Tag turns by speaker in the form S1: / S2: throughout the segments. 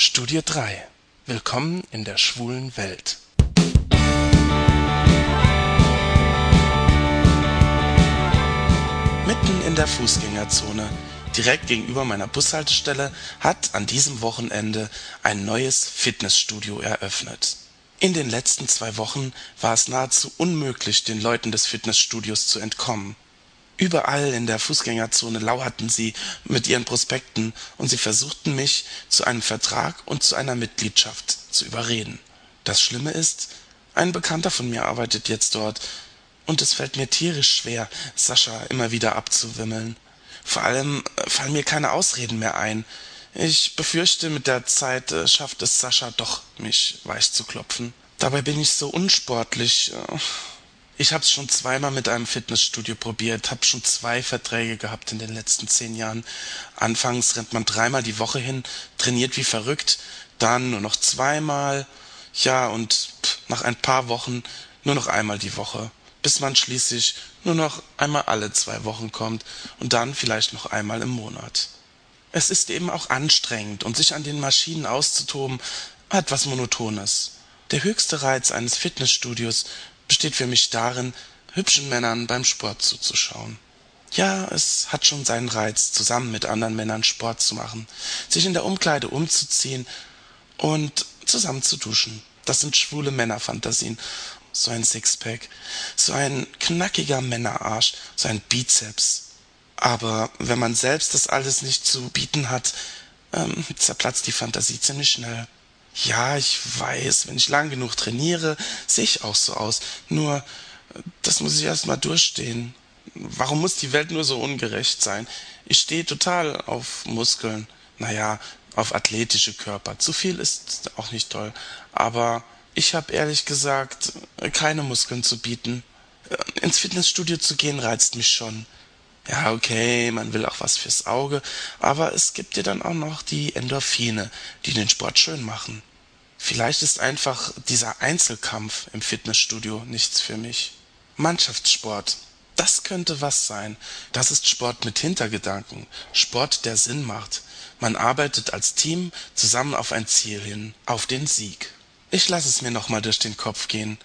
S1: Studie 3 Willkommen in der schwulen Welt Mitten in der Fußgängerzone, direkt gegenüber meiner Bushaltestelle, hat an diesem Wochenende ein neues Fitnessstudio eröffnet. In den letzten zwei Wochen war es nahezu unmöglich, den Leuten des Fitnessstudios zu entkommen. Überall in der Fußgängerzone lauerten sie mit ihren Prospekten und sie versuchten mich zu einem Vertrag und zu einer Mitgliedschaft zu überreden. Das Schlimme ist, ein Bekannter von mir arbeitet jetzt dort und es fällt mir tierisch schwer, Sascha immer wieder abzuwimmeln. Vor allem äh, fallen mir keine Ausreden mehr ein. Ich befürchte, mit der Zeit äh, schafft es Sascha doch, mich weich zu klopfen. Dabei bin ich so unsportlich. Ich hab's schon zweimal mit einem Fitnessstudio probiert, hab schon zwei Verträge gehabt in den letzten zehn Jahren. Anfangs rennt man dreimal die Woche hin, trainiert wie verrückt, dann nur noch zweimal, ja, und nach ein paar Wochen nur noch einmal die Woche bis man schließlich nur noch einmal alle zwei Wochen kommt und dann vielleicht noch einmal im Monat. Es ist eben auch anstrengend und sich an den Maschinen auszutoben hat was Monotones. Der höchste Reiz eines Fitnessstudios besteht für mich darin, hübschen Männern beim Sport zuzuschauen. Ja, es hat schon seinen Reiz, zusammen mit anderen Männern Sport zu machen, sich in der Umkleide umzuziehen und zusammen zu duschen. Das sind schwule Männerfantasien so ein Sixpack, so ein knackiger Männerarsch, so ein Bizeps. Aber wenn man selbst das alles nicht zu bieten hat, ähm, zerplatzt die Fantasie ziemlich schnell. Ja, ich weiß, wenn ich lang genug trainiere, sehe ich auch so aus. Nur, das muss ich erst mal durchstehen. Warum muss die Welt nur so ungerecht sein? Ich stehe total auf Muskeln. Naja, auf athletische Körper. Zu viel ist auch nicht toll. Aber ich habe ehrlich gesagt keine Muskeln zu bieten. Ins Fitnessstudio zu gehen reizt mich schon. Ja, okay, man will auch was fürs Auge, aber es gibt dir dann auch noch die Endorphine, die den Sport schön machen. Vielleicht ist einfach dieser Einzelkampf im Fitnessstudio nichts für mich. Mannschaftssport, das könnte was sein. Das ist Sport mit Hintergedanken, Sport, der Sinn macht. Man arbeitet als Team zusammen auf ein Ziel hin, auf den Sieg. Ich lass es mir noch mal durch den Kopf gehen.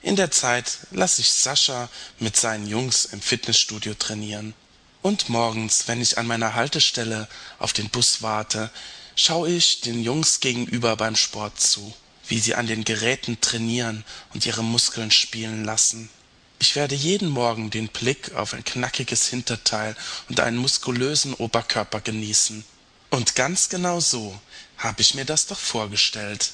S1: In der Zeit lass ich Sascha mit seinen Jungs im Fitnessstudio trainieren. Und morgens, wenn ich an meiner Haltestelle auf den Bus warte, schau ich den Jungs gegenüber beim Sport zu, wie sie an den Geräten trainieren und ihre Muskeln spielen lassen. Ich werde jeden Morgen den Blick auf ein knackiges Hinterteil und einen muskulösen Oberkörper genießen. Und ganz genau so habe ich mir das doch vorgestellt.